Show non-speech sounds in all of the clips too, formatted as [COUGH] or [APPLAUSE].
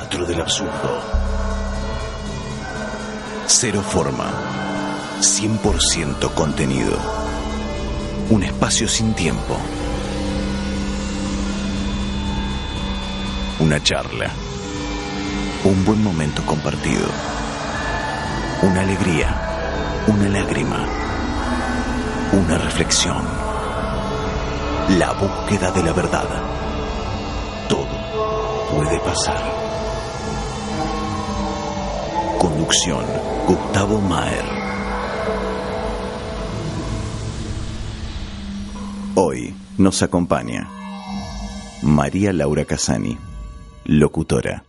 teatro del absurdo. Cero forma. 100% contenido. Un espacio sin tiempo. Una charla. Un buen momento compartido. Una alegría. Una lágrima. Una reflexión. La búsqueda de la verdad. Todo puede pasar. Conducción. Gustavo Maer. Hoy nos acompaña María Laura Casani, locutora.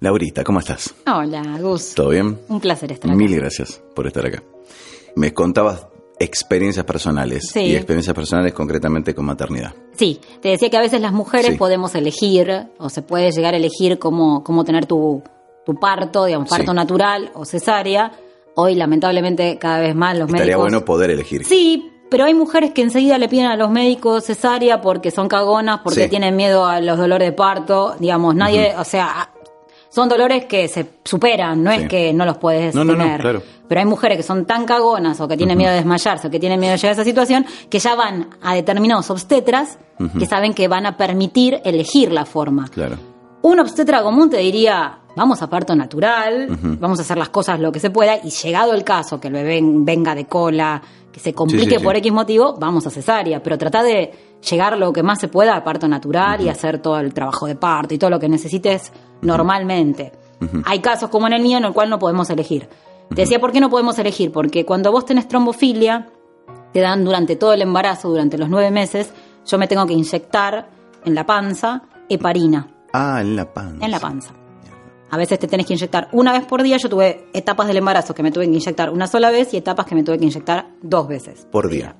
Laurita, ¿cómo estás? Hola, Gus. ¿Todo bien? Un placer estar acá. Mil gracias por estar acá. Me contabas experiencias personales Sí. y experiencias personales concretamente con maternidad. Sí, te decía que a veces las mujeres Sí. podemos elegir, o se puede llegar a elegir cómo, cómo tener tu, tu parto, digamos, parto Sí. natural o cesárea. Hoy, lamentablemente, cada vez más los Estaría médicos... bueno poder elegir. Sí, pero hay mujeres que enseguida le piden a los médicos cesárea porque son cagonas, porque tienen miedo a los dolores de parto. Digamos, nadie, o sea, son dolores que se superan, no Sí. es que no los puedes No, no, no, tener. claro. Pero hay mujeres que son tan cagonas o que tienen miedo de desmayarse o que tienen miedo de llegar a esa situación que ya van a determinados obstetras que saben que van a permitir elegir la forma. Claro. Un obstetra común te diría, vamos a parto natural, vamos a hacer las cosas lo que se pueda, y llegado el caso, que el bebé venga de cola, que se complique Sí, sí, sí. por X motivo, vamos a cesárea, pero trata de llegar lo que más se pueda a parto natural y hacer todo el trabajo de parto y todo lo que necesites normalmente. Hay casos como en el mío en el cual no podemos elegir. Te decía, ¿por qué no podemos elegir? Porque cuando vos tenés trombofilia, te dan durante todo el embarazo, durante los nueve meses, yo me tengo que inyectar en la panza heparina Ah, en la panza. en la panza. A veces te tenés que inyectar una vez por día. Yo tuve etapas del embarazo que me tuve que inyectar una sola vez y etapas que me tuve que inyectar dos veces Por día.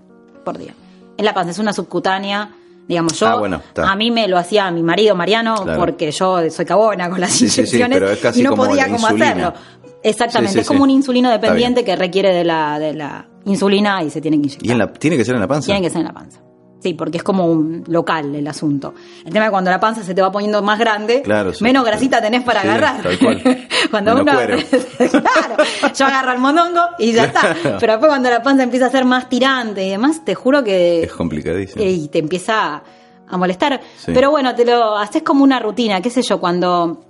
por día. En la panza es una subcutánea. Digamos, yo, Ah, bueno, a mí me lo hacía mi marido Mariano Claro. porque yo soy cabona con las Sí, sí, sí, inyecciones pero es casi y no como podía como hacerlo. Exactamente, es como un insulino dependiente que requiere de la, de la insulina y se tiene que inyectar. ¿Y en la, tiene que ser en la panza? Tiene que ser en la panza. Sí, porque es como un local el asunto. El tema es cuando la panza se te va poniendo más grande, Claro, sí. menos grasita tenés para Sí, agarrar. tal cual. [LAUGHS] cuando uno. cuero. [LAUGHS] claro, yo agarro el mondongo y ya está. [LAUGHS] Pero después cuando la panza empieza a ser más tirante y demás, te juro que. Es complicadísimo. eh, y te empieza a molestar. Sí. Pero bueno, te lo haces como una rutina, qué sé yo, cuando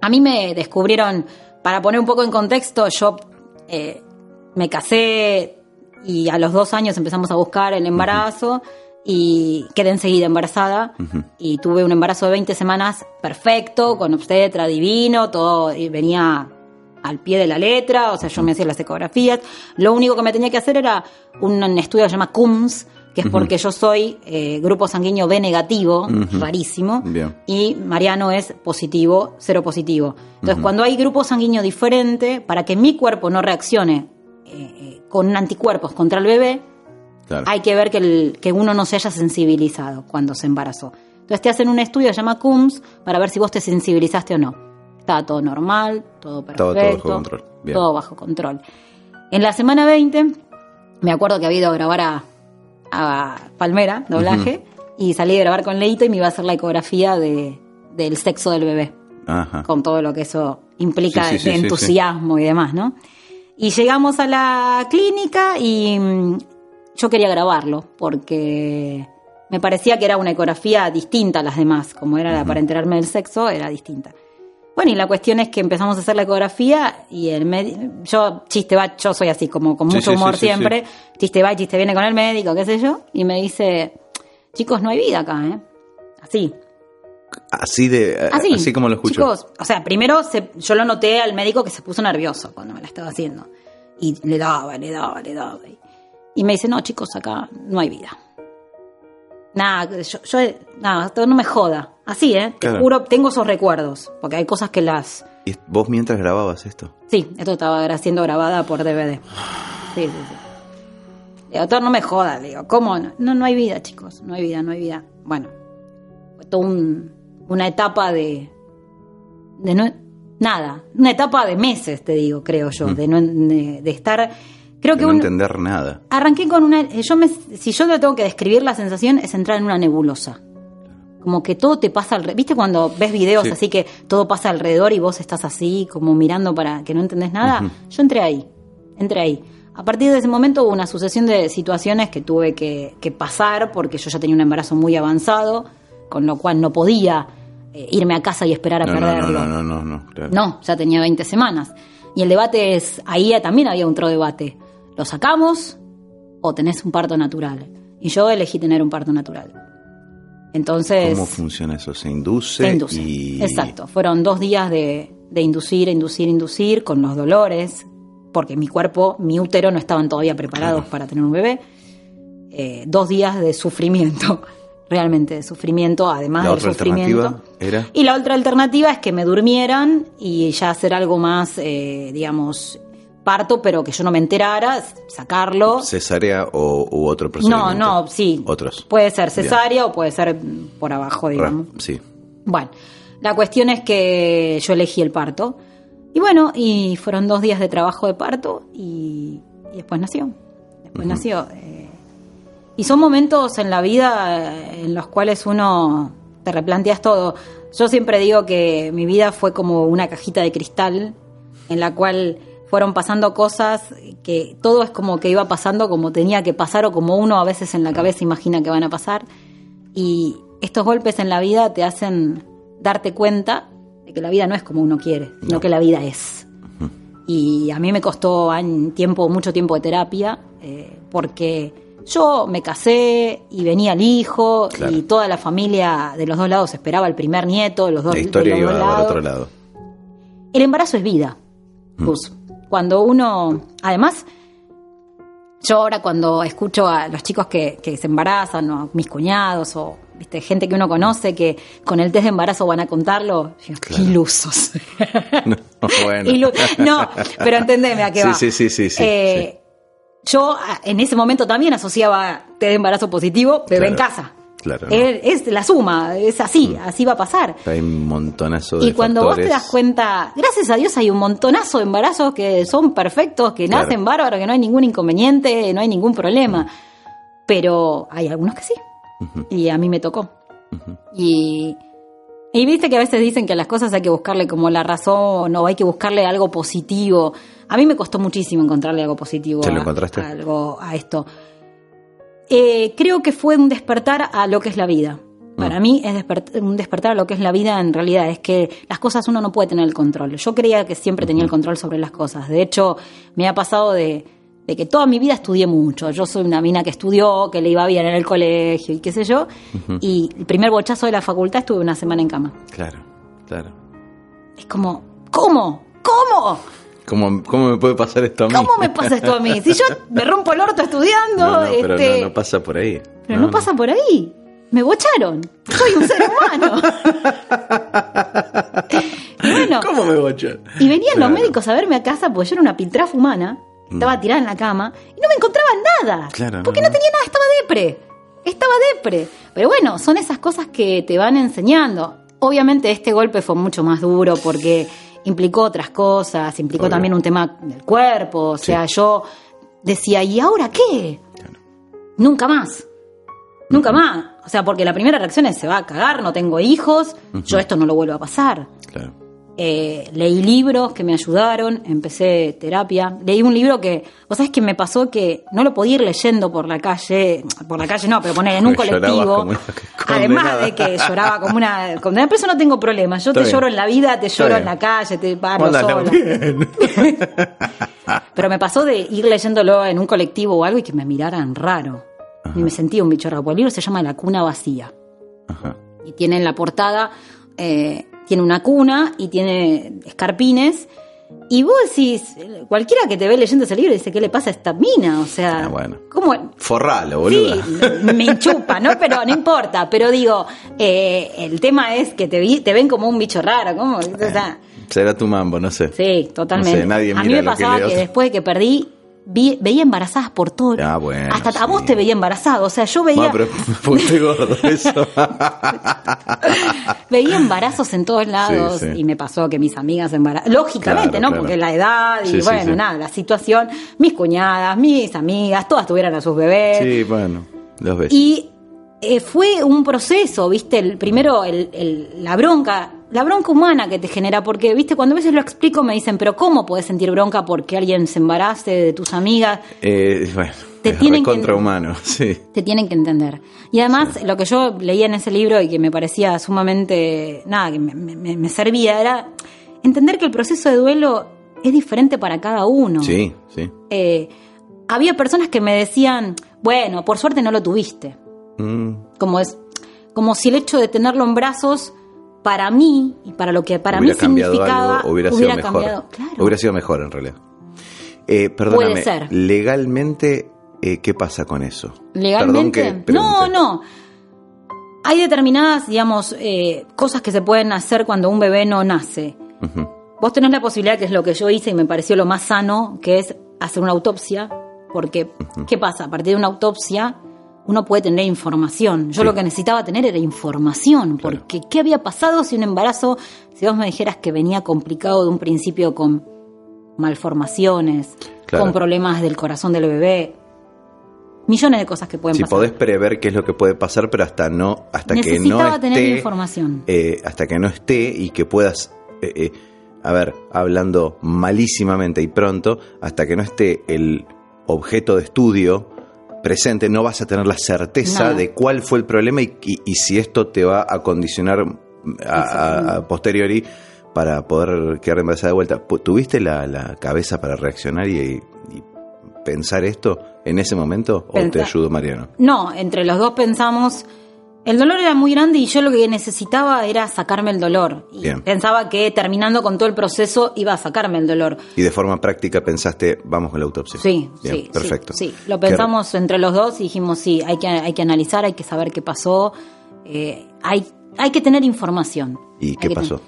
a mí me descubrieron, para poner un poco en contexto, yo eh, me casé y a los dos años empezamos a buscar el embarazo y quedé enseguida embarazada y tuve un embarazo de 20 semanas perfecto, con obstetra divino, todo y venía al pie de la letra, o sea, yo me hacía las ecografías. Lo único que me tenía que hacer era un, estudio que se llama CUMS, que es porque yo soy eh, grupo sanguíneo B negativo, rarísimo, Bien. y Mariano es positivo, cero positivo. Entonces, cuando hay grupo sanguíneo diferente, para que mi cuerpo no reaccione eh, eh, con anticuerpos contra el bebé, Claro. hay que ver que, el- que uno no se haya sensibilizado cuando se embarazó. Entonces te hacen un estudio se llama CUMS para ver si vos te sensibilizaste o no. Estaba todo normal, todo perfecto. Estaba todo bajo control. Bien. Todo bajo control. En la semana 20, me acuerdo que había ido a grabar a, a Palmera, doblaje, y salí a grabar con Leito y me iba a hacer la ecografía de, del sexo del bebé Ajá. con todo lo que eso implica Sí, sí, sí, de sí, entusiasmo y demás, ¿no? Y llegamos a la clínica y yo quería grabarlo porque me parecía que era una ecografía distinta a las demás, como era la para enterarme del sexo, era distinta. Bueno, y la cuestión es que empezamos a hacer la ecografía y el médico, yo chiste va, yo soy así como con mucho sí, humor sí, sí, siempre, chiste va y chiste viene con el médico, qué sé yo, y me dice, chicos, no hay vida acá, ¿eh? Así, Así de Así, así como lo escucho. Chicos, o sea, primero se- yo lo noté al médico que se puso nervioso cuando me la estaba haciendo. Y le daba, le daba, le daba. Y, y me dice, no, chicos, acá no hay vida. Nada, yo, yo nada, no me joda. Así, ¿eh? Te Claro. juro, tengo esos recuerdos. Porque hay cosas que las... ¿Y vos mientras grababas esto? Sí, esto estaba siendo grabada por DVD. Sí, sí, sí. Doctor, no me joda, le digo, ¿cómo? No, no, no hay vida, chicos, no hay vida, no hay vida. Bueno, fue toda un- una etapa de, de no, nada, una etapa de meses, te digo, creo yo, de, no, de, de estar Creo de que no un- entender nada. Arranqué con una. eh, Yo me, si yo le tengo que describir la sensación, es entrar en una nebulosa. Como que todo te pasa alrededor. ¿Viste cuando ves videos Sí. así que todo pasa alrededor y vos estás así, como mirando para que no entendés nada? Yo entré ahí. Entré ahí. A partir de ese momento hubo una sucesión de situaciones que tuve que, que pasar porque yo ya tenía un embarazo muy avanzado, con lo cual no podía eh, irme a casa y esperar a No, no, perderlo. no, no, no, no, claro. No, ya tenía 20 semanas. Y el debate es, ahí también había otro debate. ¿Lo sacamos o tenés un parto natural? Y yo elegí tener un parto natural. Entonces... ¿Cómo funciona eso? Se induce, se induce. y... Exacto. Fueron dos días de, de inducir, inducir, inducir, con los dolores, porque mi cuerpo, mi útero no estaban todavía preparados para tener un bebé. Eh, dos días de sufrimiento, [LAUGHS] realmente de sufrimiento, además La del otra sufrimiento. alternativa era... Y la otra alternativa es que me durmieran y ya hacer algo más, eh, digamos, parto, pero que yo no me enterara, sacarlo. cesárea o u otro No, procedimiento. no, sí. Otros. Puede ser Bien. cesárea o puede ser por abajo, digamos. Sí. Bueno, la cuestión es que yo elegí el parto. Y bueno, y fueron dos días de trabajo de parto y, y después nació. Después nació. eh, y son momentos en la vida eh, en los cuales uno te replanteas todo. Yo siempre digo que mi vida fue como una cajita de cristal en la cual fueron pasando cosas que todo es como que iba pasando como tenía que pasar o como uno a veces en la cabeza imagina que van a pasar. Y estos golpes en la vida te hacen darte cuenta de que la vida no es como uno quiere, sino que la vida es. Y a mí me costó tiempo, mucho tiempo de terapia, eh, porque yo me casé y venía el hijo Claro. y toda la familia de los dos lados esperaba el primer nieto, los dos, La historia de los iba dos lados. otro lado. El embarazo es vida. Gus. Cuando uno, además, yo ahora cuando escucho a los chicos que, que se embarazan, o a mis cuñados, o viste, gente que uno conoce que con el test de embarazo van a contarlo, digo, qué ilusos. [LAUGHS] No, bueno. Ilu- no, pero entendeme a qué Sí, va. sí, sí, sí, sí, Eh, Yo a- en ese momento también asociaba test de embarazo positivo, bebé en Claro, casa. Claro. Es, es la suma, es así, así va a pasar. Hay un montonazo de Y cuando vos te das cuenta, gracias a Dios hay un montonazo de embarazos que son perfectos, que Claro. nacen bárbaros, que no hay ningún inconveniente, no hay ningún problema. Pero hay algunos que sí. Y a mí me tocó. Y, y viste que a veces dicen que a las cosas hay que buscarle como la razón o hay que buscarle algo positivo. A mí me costó muchísimo encontrarle algo positivo ¿Se lo a- encontraste? a algo, a esto. Eh, creo que fue un despertar a lo que es la vida. Para mí es un despertar a lo que es la vida en realidad, es que las cosas uno no puede tener el control. Yo creía que siempre tenía el control sobre las cosas. De hecho, me ha pasado de, de que toda mi vida estudié mucho. Yo soy una mina que estudió, que le iba bien en el colegio y qué sé yo. Y el primer bochazo de la facultad estuve una semana en cama. Claro, claro. Es como, ¿cómo? ¿Cómo? ¿Cómo, ¿Cómo me puede pasar esto a mí? ¿Cómo me pasa esto a mí? Si yo me rompo el orto estudiando, No, no, pero este, no, no pasa por ahí. Pero no, pasa por ahí. Me bocharon. Soy un ser humano. y [LAUGHS] bueno, ¿Cómo me bocha? y venían Claro. los médicos a verme a casa porque yo era una piltrafa humana. Estaba tirada en la cama y no me encontraban nada. Claro, porque no. tenía nada, estaba depre. Estaba depre. Pero bueno, son esas cosas que te van enseñando. Obviamente este golpe fue mucho más duro porque implicó otras cosas, implicó Obvio. también un tema del cuerpo. O sea, yo decía, ¿y ahora qué? Claro. Nunca más. Nunca más. O sea, porque la primera reacción es, se va a cagar, no tengo hijos, yo esto no lo vuelvo a pasar. Claro. Eh, leí libros que me ayudaron, empecé terapia. Leí un libro que, vos sabés que me pasó que no lo podía ir leyendo por la calle, por la calle no, pero poner en un [LAUGHS] colectivo. una Además de que lloraba como una condenada, pero eso no tengo problema. Yo te bien. lloro en la vida, te lloro en la calle, te sola. bien. [LAUGHS] Pero me pasó de ir leyéndolo en un colectivo o algo y que me miraran raro. Y me sentía un bicho raro. El libro se llama La cuna vacía. Ajá. Y tiene en la portada, eh, tiene una cuna y tiene escarpines. Y vos decís, cualquiera que te ve leyendo ese libro dice, ¿qué le pasa a esta mina? O sea, Ah, bueno. ¿cómo? Forralo, boludo. Sí, me enchupa, ¿no? Pero no importa. Pero digo, eh, el tema es que te, vi- te ven como un bicho raro. ¿Cómo? O sea, Será tu mambo, no sé. Sí, totalmente. No sé, nadie a mí mira me lo pasaba que, después de que perdí, vi- veía embarazadas por todo. Ah, bueno, Hasta a sí. vos te veía embarazado. O sea, yo veía, No, pero [LAUGHS] gordo, eso. [LAUGHS] veía embarazos en todos lados Sí, sí. y me pasó que mis amigas embarazadas. Lógicamente, Claro, ¿no? claro. Porque la edad y bueno, nada, la situación. Mis cuñadas, mis amigas, todas tuvieran a sus bebés. Sí, bueno, los ves. Y eh, fue un proceso, ¿viste? El, primero el- el- la bronca, la bronca humana que te genera, porque, ¿viste? Cuando a veces lo explico me dicen, pero ¿cómo puedes sentir bronca porque alguien se embarace de tus amigas? Eh, bueno, Te es tienen que- contrahumano, [LAUGHS] sí. Te tienen que entender. Y además, lo que yo leía en ese libro y que me parecía sumamente, nada, que me, me- me servía, era entender que el proceso de duelo es diferente para cada uno. Sí, sí. Eh, había personas que me decían, bueno, por suerte no lo tuviste. Mm, como es como si el hecho de tenerlo en brazos para mí y para lo que para hubiera mí significaba algo, hubiera, sido mejor. cambiado claro Hubiera sido mejor en realidad. Eh, perdóname, Puede ser. legalmente, eh, ¿qué pasa con eso? legalmente que no no hay determinadas digamos eh, cosas que se pueden hacer cuando un bebé no nace vos tenés la posibilidad que es lo que yo hice y me pareció lo más sano que es hacer una autopsia porque qué pasa a partir de una autopsia uno puede tener información. Yo Sí. lo que necesitaba tener era información, Claro. porque ¿qué había pasado si un embarazo, si vos me dijeras que venía complicado de un principio con malformaciones, Claro. con problemas del corazón del bebé? Millones de cosas que pueden Si pasar. podés prever qué es lo que puede pasar, pero hasta no, hasta que no Necesitaba tener esté, información. eh, hasta que no esté y que puedas, eh, eh, a ver, hablando malísimamente y pronto, hasta que no esté el objeto de estudio presente, no vas a tener la certeza Nada. de cuál fue el problema y, y- y si esto te va a condicionar a, posteriori para poder quedar embarazada de vuelta. ¿Tuviste la, la cabeza para reaccionar y, y pensar esto en ese momento o te ayudó Mariano? No, entre los dos pensamos. El dolor era muy grande y yo lo que necesitaba era sacarme el dolor. Y Bien. pensaba que terminando con todo el proceso iba a sacarme el dolor. Y de forma práctica pensaste, vamos con la autopsia. Sí, Bien, sí, perfecto. Sí, sí. lo pensamos entre los dos y dijimos, sí, hay que, hay que analizar, hay que saber qué pasó, eh, hay, hay que tener información. ¿Y Hay qué pasó?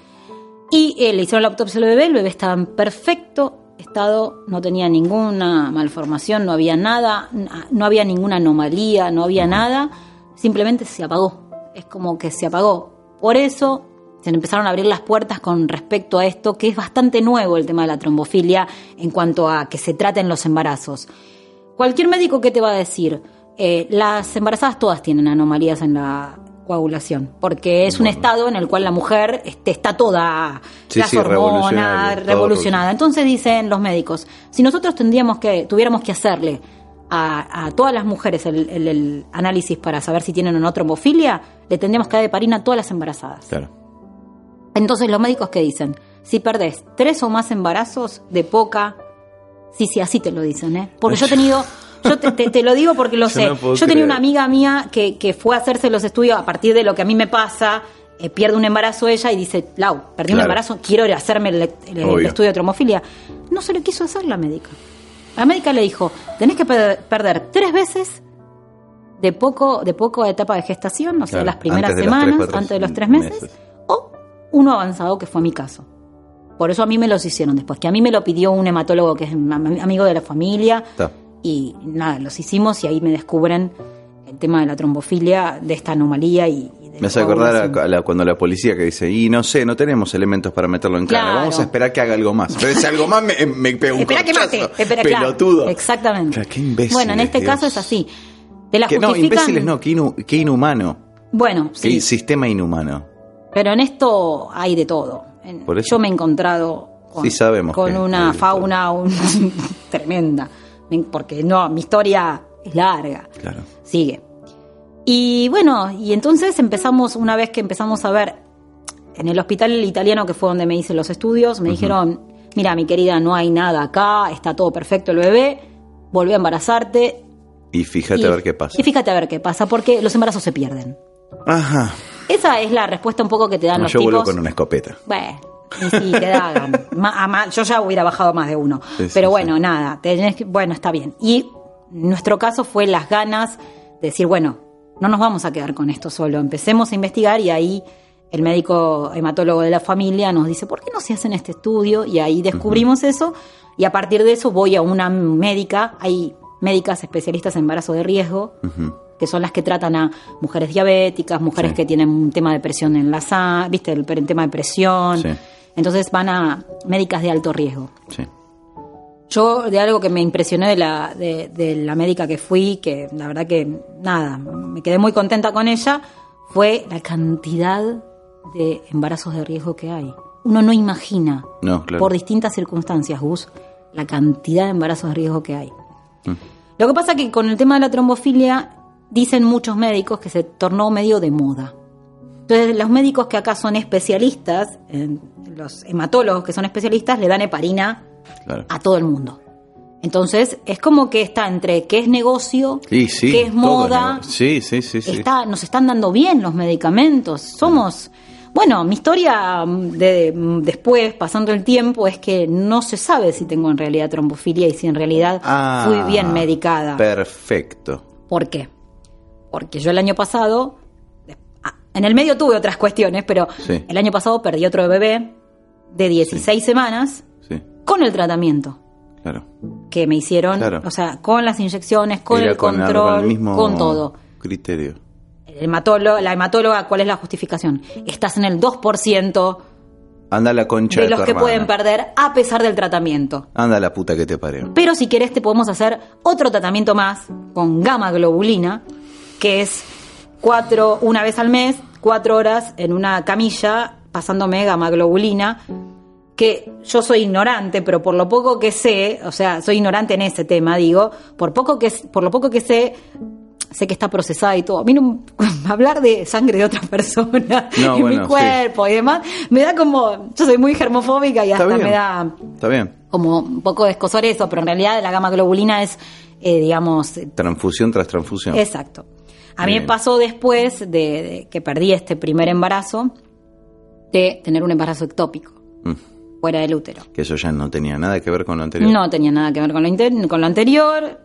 Y eh, le hicieron la autopsia al bebé, el bebé estaba en perfecto estado, no tenía ninguna malformación, no había nada, na- no había ninguna anomalía, no había nada, simplemente se apagó. Es como que se apagó. Por eso se empezaron a abrir las puertas con respecto a esto, que es bastante nuevo el tema de la trombofilia en cuanto a que se traten los embarazos. Cualquier médico que te va a decir, eh, las embarazadas todas tienen anomalías en la coagulación, porque es un estado en el cual la mujer este, está toda Sí, las sí, hormonas revolucionario, todo revolucionada. Entonces dicen los médicos, si nosotros tendríamos que, tuviéramos que hacerle a, a todas las mujeres el, el- el análisis para saber si tienen o no trombofilia, le tendríamos que dar de parina a todas las embarazadas. Claro. Entonces los médicos que dicen, si perdés tres o más embarazos de poca, sí, sí, así te lo dicen, ¿eh? Porque yo he tenido, yo te, te- te lo digo porque lo [LAUGHS] Yo sé. no yo tenía creer. una amiga mía que, que fue a hacerse los estudios a partir de lo que a mí me pasa, eh, pierde un embarazo ella y dice, Lau, perdí un Claro. embarazo, quiero ir a hacerme el, el- el estudio de tromofilia. No se lo quiso hacer la médica. La médica le dijo, tenés que per- perder tres veces de poco, de poco etapa de gestación, o sea, Claro, las primeras antes semanas, tres, antes de los tres meses, meses. o uno avanzado, que fue mi caso. Por eso a mí me los hicieron después, que a mí me lo pidió un hematólogo que es am- amigo de la familia, Está. y nada, los hicimos y ahí me descubren el tema de la trombofilia, de esta anomalía y, Me hace acordar a, la- cuando la policía que dice, y no sé, no tenemos elementos para meterlo en cana, Claro. vamos a esperar que haga algo más. Pero ese algo más me, me pega un Espera que mate, espera, claro. Pelotudo. Exactamente. Claro, qué imbéciles, bueno, en este Dios. caso es así. Te la Que no, imbéciles no, qué, inu- qué inhumano. Bueno, Qué sí. sistema inhumano. Pero en esto hay de todo. En- Por eso- Yo me he encontrado con, Sí sabemos con una fauna un- [LAUGHS] tremenda. Me- Porque no, mi historia es larga. Claro. Sigue. Y bueno, y entonces empezamos, una vez que empezamos a ver en el hospital italiano, que fue donde me hice los estudios, me dijeron, mira, mi querida, no hay nada acá, está todo perfecto el bebé, volví a embarazarte. Y fíjate y- a ver qué pasa. Y fíjate a ver qué pasa, porque los embarazos se pierden. Ajá. Esa es la respuesta un poco que te dan No, los yo vuelvo tipos. con una escopeta. Bueno, y sí, [LAUGHS] a ma- yo ya hubiera bajado más de uno. Sí, Pero sí. bueno, nada, tenés que- bueno, está bien. Y nuestro caso fue las ganas de decir, bueno, no nos vamos a quedar con esto solo. Empecemos a investigar y ahí el médico hematólogo de la familia nos dice, ¿por qué no se hacen este estudio? Y ahí descubrimos eso y a partir de eso voy a una médica, hay médicas especialistas en embarazo de riesgo, que son las que tratan a mujeres diabéticas, mujeres que tienen un tema de presión en la sangre, viste, el, tema de presión. Entonces van a médicas de alto riesgo. Yo, de algo que me impresionó de la, de, la médica que fui, que la verdad que nada, me quedé muy contenta con ella, fue la cantidad de embarazos de riesgo que hay. Uno no imagina, por distintas circunstancias, Gus, la cantidad de embarazos de riesgo que hay. Mm. Lo que pasa es que con el tema de la trombofilia dicen muchos médicos que se tornó medio de moda. Entonces, los médicos que acá son especialistas, los hematólogos que son especialistas, le dan heparina a todo el mundo. Entonces, es como que está entre qué es negocio, qué es moda. sí, sí, sí, está, nos están dando bien los medicamentos. Somos. Bueno, mi historia de, después, pasando el tiempo, es que no se sabe si tengo en realidad trombofilia y si en realidad ah, fui bien medicada. Perfecto. ¿Por qué? Porque yo el año pasado, ah, en el medio tuve otras cuestiones, pero el año pasado perdí otro bebé de 16 semanas con el tratamiento. Claro. Que me hicieron, o sea, con las inyecciones, con el control, con, todo. Criterio. El hematólogo, la hematóloga, ¿cuál es la justificación? Estás en el 2% Anda la concha de, los que pueden perder a pesar del tratamiento. Anda la puta que te parió. Pero si querés te podemos hacer otro tratamiento más con gamma globulina, que es cuatro, una vez al mes, cuatro horas en una camilla, pasándome gamma globulina que yo soy ignorante, pero por lo poco que sé, o sea, soy ignorante en ese tema, digo, por poco que por lo poco que sé, sé que está procesada y todo. A mí no, [LAUGHS] hablar de sangre de otra persona [LAUGHS] en mi cuerpo y demás, me da como, yo soy muy germofóbica y hasta me da Está bien. como un poco de escosor eso, pero en realidad la gama globulina es, eh, digamos... Transfusión tras transfusión. Exacto. A mí me pasó después de, que perdí este primer embarazo, de tener un embarazo ectópico. Mm fuera del útero. Que eso ya no tenía nada que ver con lo anterior. No tenía nada que ver con lo, con lo anterior.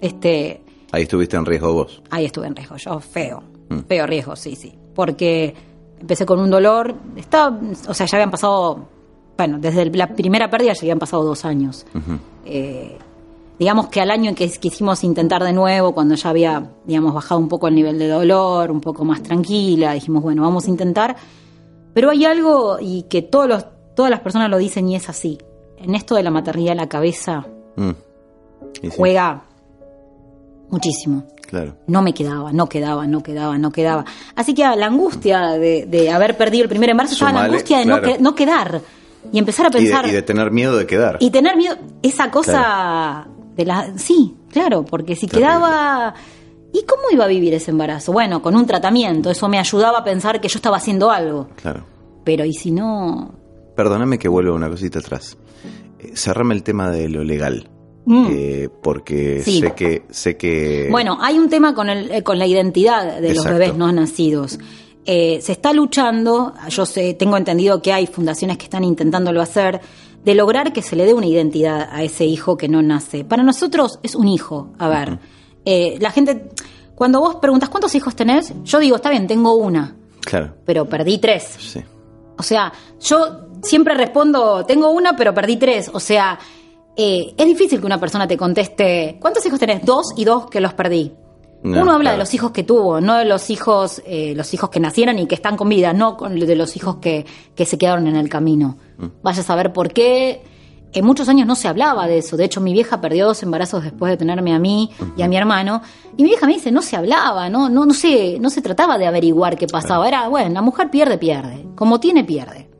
Este, ahí estuviste en riesgo vos. Ahí estuve en riesgo, yo feo. Mm. Feo riesgo, sí, sí. Porque empecé con un dolor. Estaba, o sea, ya habían pasado. Bueno, desde la primera pérdida ya habían pasado dos años. Eh, digamos que al año en que quisimos intentar de nuevo, cuando ya había, digamos, bajado un poco el nivel de dolor, un poco más tranquila, dijimos, bueno, vamos a intentar. Pero hay algo y que todos los todas las personas lo dicen y es así. En esto de la maternidad la cabeza mm. juega muchísimo. Claro. No me quedaba, no quedaba, no quedaba, no quedaba. Así que la angustia de, haber perdido el primer embarazo estaba la angustia de no, quedar y empezar a pensar. Y de, tener miedo de quedar. Y tener miedo, esa cosa de la. Sí, claro, porque si quedaba. ¿Y cómo iba a vivir ese embarazo? Bueno, con un tratamiento, eso me ayudaba a pensar que yo estaba haciendo algo. Claro. Pero ¿y si no? Perdóname que vuelva una cosita atrás. Eh, cerrame el tema de lo legal. Mm. Eh, porque sé que sé que bueno hay un tema con el eh, con la identidad de los bebés no nacidos. Se está luchando yo sé tengo entendido que hay fundaciones que están intentándolo hacer de lograr que se le dé una identidad a ese hijo que no nace. Para nosotros es un hijo a ver. La gente cuando vos preguntas cuántos hijos tenés yo digo está bien tengo una claro. Pero perdí tres. Sí. o sea yo siempre respondo, tengo una, pero perdí tres. O sea, eh, es difícil que una persona te conteste, ¿cuántos hijos tenés? Dos y dos que los perdí. Uno habla de los hijos que tuvo, no de los hijos, eh, los hijos que nacieron y que están con vida, no de los hijos que, que se quedaron en el camino. Mm. Vaya a saber por qué. En muchos años no se hablaba de eso. De hecho, mi vieja perdió dos embarazos después de tenerme a mí y a mi hermano. Y mi vieja me dice, no se hablaba, no, no, no, se, no se trataba de averiguar qué pasaba. Era, bueno, la mujer pierde, pierde. Como tiene, pierde.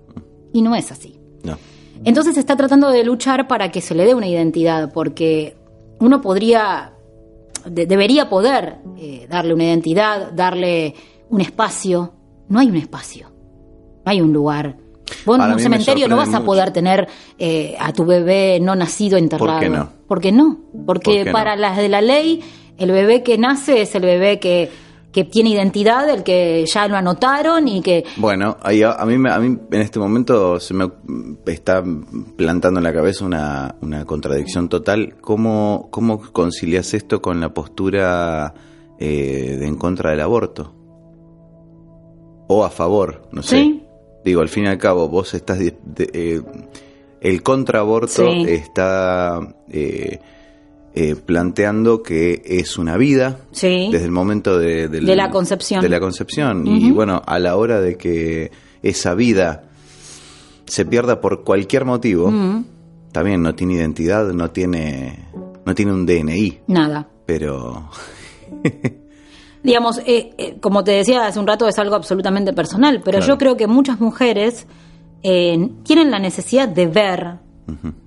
Y no es así. No. Entonces está tratando de luchar para que se le dé una identidad, porque uno podría, debería poder eh, darle una identidad, darle un espacio. No hay un espacio, no hay un lugar. Vos en un cementerio no vas a poder tener eh, a tu bebé no nacido enterrado. ¿Por qué no? ¿Por qué no? Porque para las de la ley, el bebé que nace es el bebé que que tiene identidad, el que ya lo anotaron y que... Bueno, a, mí, a mí en este momento se me está plantando en la cabeza una, una contradicción total. ¿Cómo, ¿Cómo concilias esto con la postura eh, de en contra del aborto? o a favor, no sé. Sí. Digo, al fin y al cabo, vos estás... de- de- eh, el contraaborto Sí. está eh, eh, planteando que es una vida Sí. desde el momento de, la concepción. de la concepción. Y bueno, a la hora de que esa vida se pierda por cualquier motivo, también no tiene identidad, no tiene, no tiene un DNI, nada. pero [LAUGHS] Digamos, eh, eh, como te decía hace un rato, es algo absolutamente personal, pero Claro. yo creo que muchas mujeres eh, tienen la necesidad de ver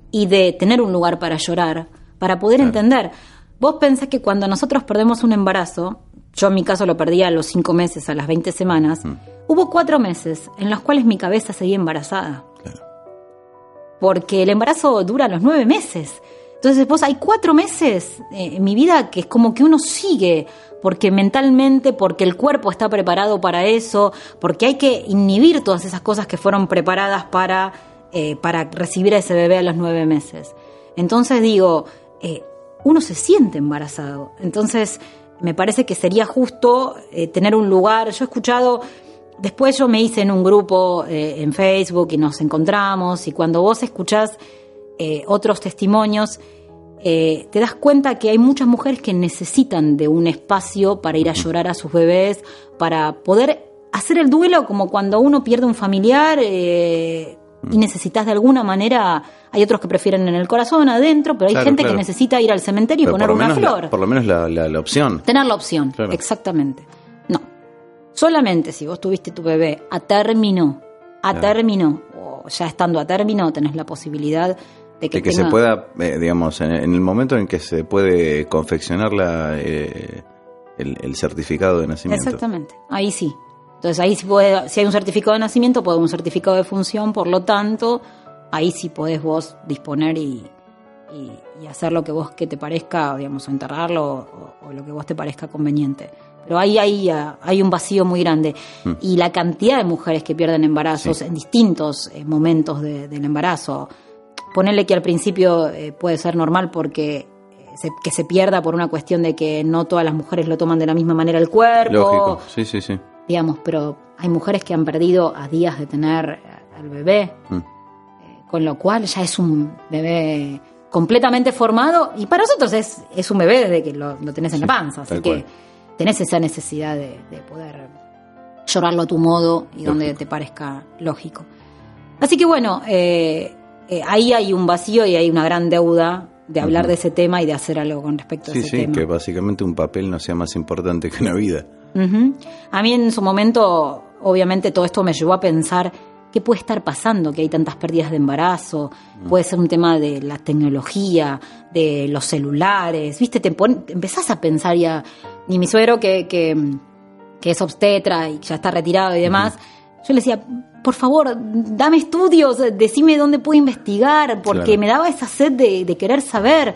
y de tener un lugar para llorar, para poder entender. Vos pensás que cuando nosotros perdemos un embarazo, yo en mi caso lo perdí a los cinco meses, a las 20 semanas, hubo cuatro meses en los cuales mi cabeza seguía embarazada. Claro. Porque el embarazo dura los nueve meses. Entonces vos hay cuatro meses eh, en mi vida que es como que uno sigue, porque mentalmente, porque el cuerpo está preparado para eso, porque hay que inhibir todas esas cosas que fueron preparadas para, eh, para recibir a ese bebé a los nueve meses. Entonces digo, eh, uno se siente embarazado. Entonces me parece que sería justo eh, tener un lugar. Yo he escuchado Después yo me hice en un grupo eh, en Facebook y nos encontramos y cuando vos escuchás otros testimonios, te das cuenta que hay muchas mujeres que necesitan de un espacio para ir a llorar a sus bebés, para poder hacer el duelo como cuando uno pierde un familiar y necesitas de alguna manera, hay otros que prefieren en el corazón, adentro, pero hay Claro, gente claro. que necesita ir al cementerio y poner una la, flor. por lo menos la, la- la opción. Tener la opción, Claro. exactamente. No. Solamente si vos tuviste tu bebé a término, a Claro. término, o ya estando a término, tenés la posibilidad de que, de que tenga- se pueda, eh, digamos, en, en el momento en que se puede confeccionar la, eh, el, el certificado de nacimiento. Exactamente, ahí sí. Entonces ahí sí puede, si hay un certificado de nacimiento, puede haber un certificado de función, por lo tanto, ahí sí podés vos disponer y, y- y hacer lo que vos que te parezca, digamos, o enterrarlo o, o lo que vos te parezca conveniente. Pero ahí, ahí ah, hay un vacío muy grande. Y la cantidad de mujeres que pierden embarazos Sí. en distintos eh, momentos de- del embarazo. Ponerle que al principio eh, puede ser normal porque eh, que se pierda por una cuestión de que no todas las mujeres lo toman de la misma manera el cuerpo Lógico, sí, sí, sí. Digamos, pero hay mujeres que han perdido a días de tener eh, al bebé, Mm. eh, con lo cual ya es un bebé completamente formado y para nosotros es, es un bebé desde que lo, lo tenés en la panza, así que cual. tenés esa necesidad de, de poder llorarlo a tu modo y donde te parezca lógico. Así que bueno, eh, eh, ahí hay un vacío y hay una gran deuda de hablar de ese tema y de hacer algo con respecto a Sí, ese sí, tema. que básicamente un papel no sea más importante que una vida. Ujú. A mí en su momento, obviamente, todo esto me llevó a pensar qué puede estar pasando, que hay tantas pérdidas de embarazo, puede ser un tema de la tecnología, de los celulares, viste, te pon- empezás a pensar ya, y mi suegro que, que, que es obstetra y ya está retirado y demás, yo le decía, por favor, dame estudios, decime dónde puedo investigar, porque Claro. me daba esa sed de, de querer saber.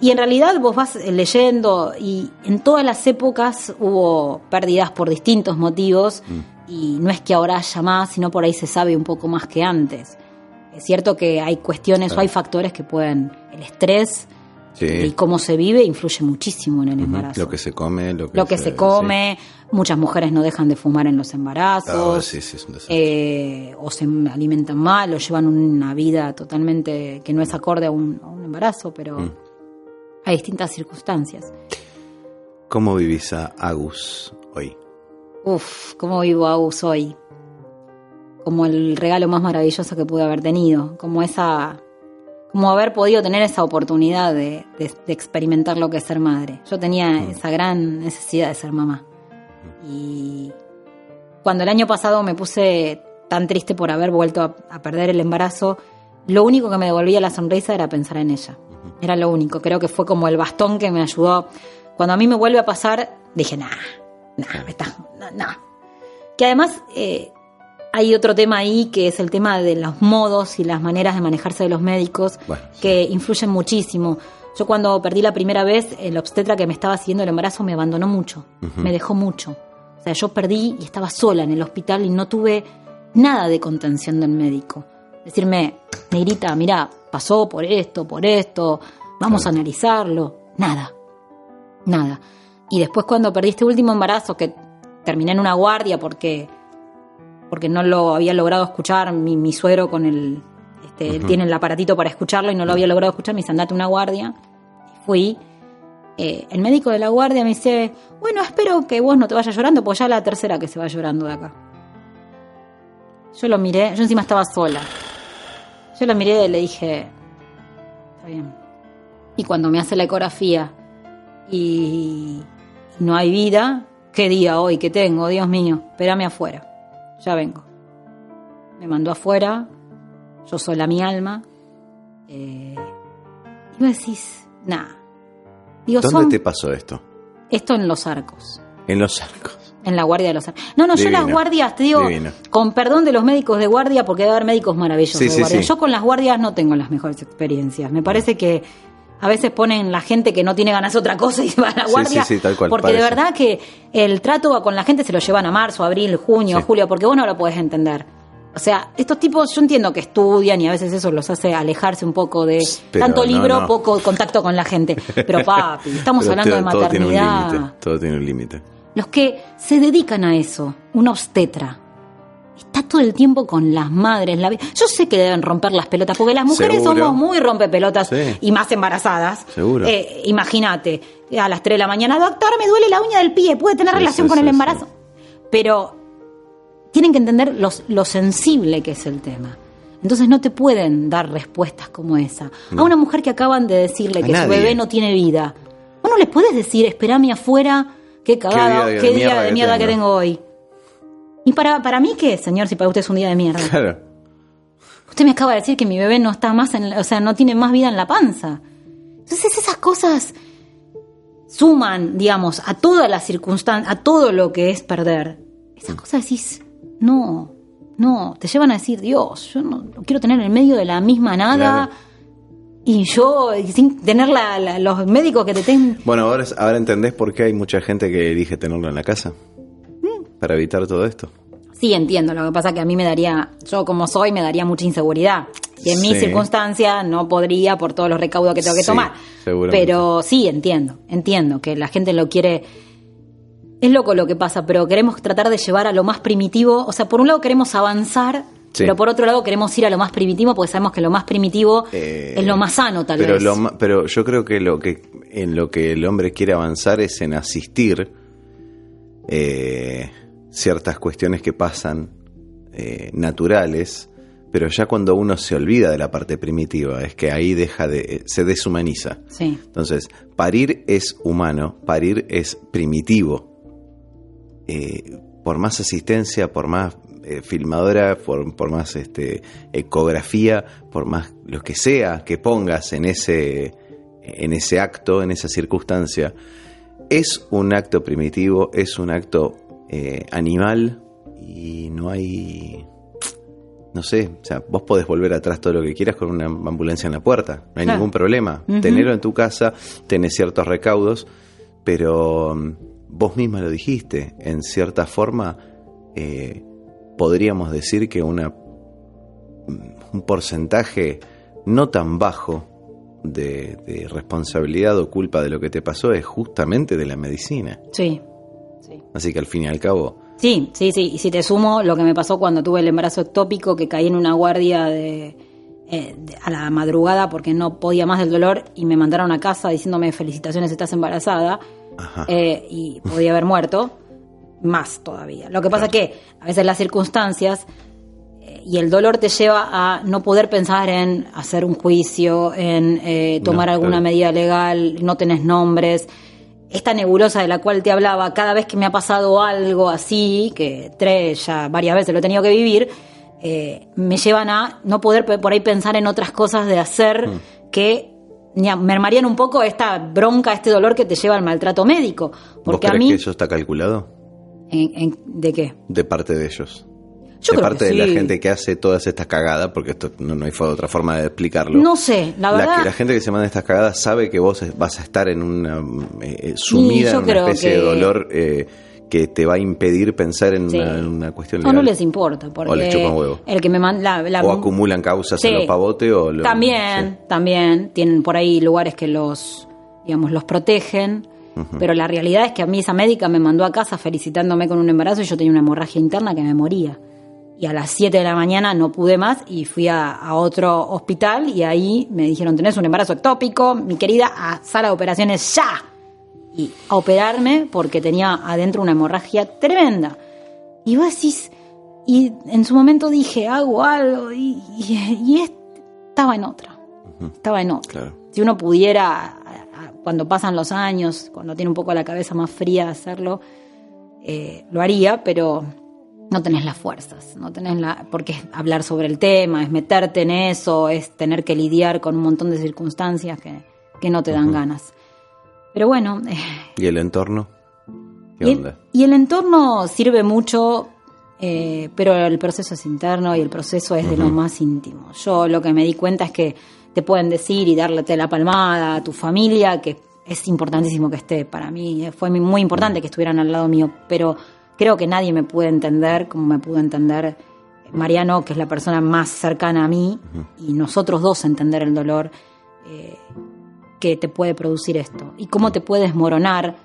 Y en realidad vos vas eh, leyendo y en todas las épocas hubo pérdidas por distintos motivos y no es que ahora haya más, sino por ahí se sabe un poco más que antes. Es cierto que hay cuestiones o hay factores que pueden, el estrés Sí. y cómo se vive influye muchísimo en el embarazo. Lo que se come, lo que, Lo que se come, muchas mujeres no dejan de fumar en los embarazos. Ah, sí, sí, es un eh, o se alimentan mal o llevan una vida totalmente que no es acorde a un, a un embarazo, pero Mm. Hay distintas circunstancias. ¿Cómo vivís a Agus hoy? Uf, ¿cómo vivo Agus hoy? Como el regalo más maravilloso que pude haber tenido, como esa, como haber podido tener esa oportunidad de, de- de experimentar lo que es ser madre. Yo tenía esa gran necesidad de ser mamá. Y cuando el año pasado me puse tan triste por haber vuelto a, a perder el embarazo, lo único que me devolvía la sonrisa era pensar en ella. Era lo único. Creo que fue como el bastón que me ayudó. Cuando a mí me vuelve a pasar, dije, nah, nah, me está, nah, nah. Que además eh, hay otro tema ahí que es el tema de los modos y las maneras de manejarse de los médicos Bueno, que influyen muchísimo. Yo cuando perdí la primera vez, el obstetra que me estaba siguiendo el embarazo me abandonó mucho, me dejó mucho. O sea, yo perdí y estaba sola en el hospital y no tuve nada de contención del médico. Decirme, negrita, mira, pasó por esto, por esto, vamos a analizarlo. Nada, nada. Y después cuando perdí este último embarazo, que terminé en una guardia porque porque no lo había logrado escuchar mi, mi suegro con el, este, tiene el aparatito para escucharlo y no lo había logrado escuchar, me dice, andate una guardia. Fui. Eh, el médico de la guardia me dice, bueno, espero que vos no te vayas llorando, porque ya es la tercera que se va llorando de acá. Yo lo miré, yo encima estaba sola. Yo lo miré y le dije, está bien. Y cuando me hace la ecografía y no hay vida, ¿qué día hoy que tengo? Dios mío, espérame afuera. Ya vengo. Me mandó afuera, yo soy la mi alma. Eh, y vos decís, nada. ¿Dónde te pasó esto? Esto en los arcos. En los arcos. En la guardia de los arcos. No, no, yo las guardias, te digo, con perdón de los médicos de guardia, porque debe haber médicos maravillosos de guardia. Yo con las guardias no tengo las mejores experiencias. Me parece que a veces ponen la gente que no tiene ganas de otra cosa y va a la guardia. Sí, tal cual, porque de verdad que el trato con la gente se lo llevan a marzo, abril, junio, julio, porque vos no lo puedes entender. O sea, estos tipos yo entiendo que estudian y a veces eso los hace alejarse un poco de tanto libro, poco contacto con la gente. Pero papi, estamos hablando de maternidad. Todo tiene un límite. Los que se dedican a eso, una obstetra, está todo el tiempo con las madres. La... Yo sé que deben romper las pelotas, porque las mujeres somos muy rompepelotas y más embarazadas. Seguro. Eh, Imagínate, a las 3 de la mañana, doctor, me duele la uña del pie, puede tener relación con el embarazo. Pero tienen que entender lo sensible que es el tema. Entonces no te pueden dar respuestas como esa. A una mujer que acaban de decirle que su bebé no tiene vida, ¿vos no le puedes decir, espérame afuera, qué cagada, qué día, de mierda, que, tengo. hoy? ¿Y para, para mí qué, señor, si para usted es un día de mierda? Claro. Usted me acaba de decir que mi bebé no está más en, o sea, no tiene más vida en la panza. Entonces esas cosas suman, digamos, a todas las circunstancias, a todo lo que es perder. Esas cosas decís, no, no, te llevan a decir, Dios, yo no, quiero tener en medio de la misma nada. Y yo, sin tener los médicos que te tengan. Bueno, ahora, ahora entendés por qué hay mucha gente que elige tenerlo en la casa. Mm. Para evitar todo esto. Sí, entiendo. Lo que pasa que a mí me daría, yo como soy, me daría mucha inseguridad. Y en mi circunstancia no podría por todos los recaudos que tengo que tomar. Pero sí, entiendo, entiendo que la gente lo quiere es loco lo que pasa, pero queremos tratar de llevar a lo más primitivo. O sea, por un lado queremos avanzar, pero por otro lado queremos ir a lo más primitivo porque sabemos que lo más primitivo eh, es lo más sano, tal pero vez. pero yo creo que lo que en lo que el hombre quiere avanzar es en asistir eh, ciertas cuestiones que pasan eh, naturales, pero ya cuando uno se olvida de la parte primitiva, es que ahí deja de se deshumaniza. Sí. Entonces, parir es humano, parir es primitivo eh, por más asistencia, por más eh, filmadora, por, más este, ecografía, por más lo que sea que pongas en ese, en ese acto, en esa circunstancia, es un acto primitivo, es un acto eh, animal y no hay no sé, o sea, vos podés volver atrás todo lo que quieras con una ambulancia en la puerta, no hay ningún problema. Tenerlo en tu casa, tenés ciertos recaudos, pero vos misma lo dijiste, en cierta forma eh, podríamos decir que una, un porcentaje no tan bajo de, responsabilidad o culpa de lo que te pasó es justamente de la medicina. Sí, Así que al fin y al cabo... Sí, sí, sí. Y si te sumo lo que me pasó cuando tuve el embarazo ectópico, que caí en una guardia de, eh, a la madrugada porque no podía más del dolor y me mandaron a casa diciéndome felicitaciones, estás embarazada eh, y podía haber muerto, más todavía. Lo que pasa que a veces las circunstancias eh, y el dolor te lleva a no poder pensar en hacer un juicio, en eh, tomar alguna medida legal, no tenés nombres. Esta nebulosa de la cual te hablaba, cada vez que me ha pasado algo así, que tres ya varias veces lo he tenido que vivir, me llevan a no poder por ahí pensar en otras cosas de hacer mm. que mermarían un poco esta bronca, este dolor que te lleva al maltrato médico. Porque ¿Vos a mí, que eso está calculado? ¿De qué? De parte de ellos. de parte de la gente que hace todas estas cagadas, porque esto no, hay otra forma de explicarlo. No sé, la verdad. La, gente que se manda estas cagadas sabe que vos vas a estar en una eh, sumida en una especie de dolor eh, que te va a impedir pensar en, una, cuestión legal. O no les importa. Porque o les chupan huevo. El que me manda, o acumulan causas en los pavotes o... también, también. Tienen por ahí lugares que los, digamos, los protegen. Pero la realidad es que a mí esa médica me mandó a casa felicitándome con un embarazo y yo tenía una hemorragia interna que me moría. y a las 7 de la mañana no pude más y fui a, a, otro hospital y ahí me dijeron, tenés un embarazo ectópico, mi querida, a sala de operaciones ya. Y a operarme porque tenía adentro una hemorragia tremenda. Y vos decís, y en su momento dije, hago algo y, y, y estaba en otra, estaba en otra. Claro. Si uno pudiera, cuando pasan los años, cuando tiene un poco la cabeza más fría hacerlo, eh, lo haría, pero no tenés las fuerzas, no tenés la, porque es hablar sobre el tema, es meterte en eso, es tener que lidiar con un montón de circunstancias que, que no te dan uh -huh. ganas. Pero bueno. Eh, ¿Y el entorno? ¿Qué y, onda? y el entorno sirve mucho, eh, pero el proceso es interno y el proceso es uh -huh. de lo más íntimo. Yo lo que me di cuenta es que te pueden decir y darle la palmada a tu familia, que es importantísimo que esté. Para mí fue muy importante que estuvieran al lado mío, pero creo que nadie me puede entender como me pudo entender Mariano, que es la persona más cercana a mí, uh -huh. y nosotros dos entender el dolor eh, que te puede producir esto y cómo te puede desmoronar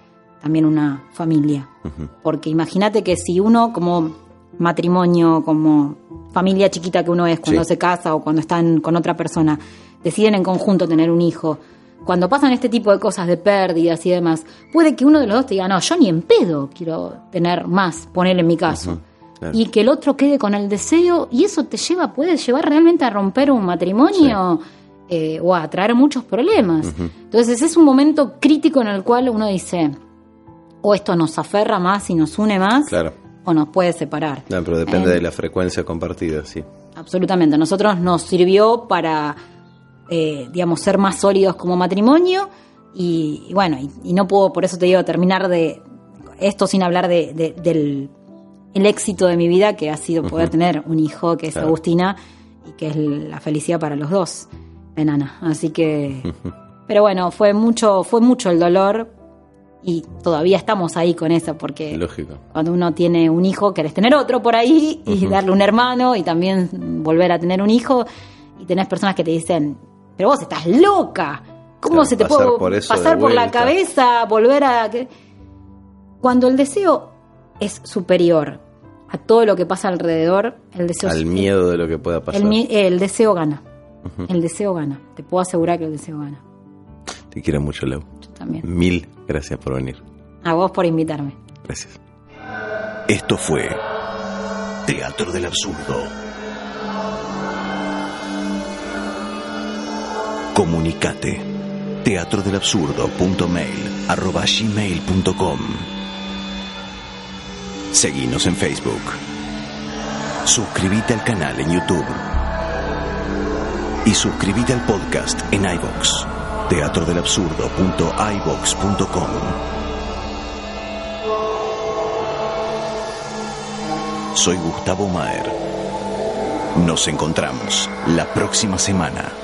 también una familia. Uh -huh. Porque imagínate que si uno como matrimonio, como familia chiquita que uno es cuando sí. se casa o cuando están con otra persona, deciden en conjunto tener un hijo, cuando pasan este tipo de cosas de pérdidas y demás, puede que uno de los dos te diga, no, yo ni en pedo quiero tener más, ponerle en mi caso. Uh -huh, claro. Y que el otro quede con el deseo, y eso te lleva, puede llevar realmente a romper un matrimonio sí. eh, o a traer muchos problemas. Uh -huh. Entonces es un momento crítico en el cual uno dice, o esto nos aferra más y nos une más, claro. O nos puede separar. No, pero depende eh, de la frecuencia compartida, sí. Absolutamente. A nosotros nos sirvió para eh, digamos, ser más sólidos como matrimonio. Y, y bueno, y, y, no puedo, por eso te digo, terminar de esto sin hablar de, de, del el éxito de mi vida, que ha sido poder uh -huh. tener un hijo, que es claro. Agustina, y que es la felicidad para los dos, enana. Así que, uh -huh. pero bueno, fue mucho, fue mucho el dolor. Y todavía estamos ahí con eso, porque Lógico. cuando uno tiene un hijo, querés tener otro por ahí y uh -huh. darle un hermano y también volver a tener un hijo. Y tenés personas que te dicen, pero vos estás loca. ¿Cómo se te puede por pasar por la cabeza, volver a... Cuando el deseo es superior a todo lo que pasa alrededor, el deseo... Al miedo de lo que pueda pasar. El, el deseo gana. Uh -huh. El deseo gana. Te puedo asegurar que el deseo gana. Te quiero mucho, Leo. También. Mil gracias por venir. A vos por invitarme. Gracias. Esto fue Teatro del Absurdo Comunicate. teatrodelabsurdo.mail arroba gmail.com Seguinos en Facebook. Suscríbete al canal en YouTube. Y suscríbete al podcast en iVox. teatrodelabsurdo.ivox.com Soy Gustavo Maer. Nos encontramos la próxima semana.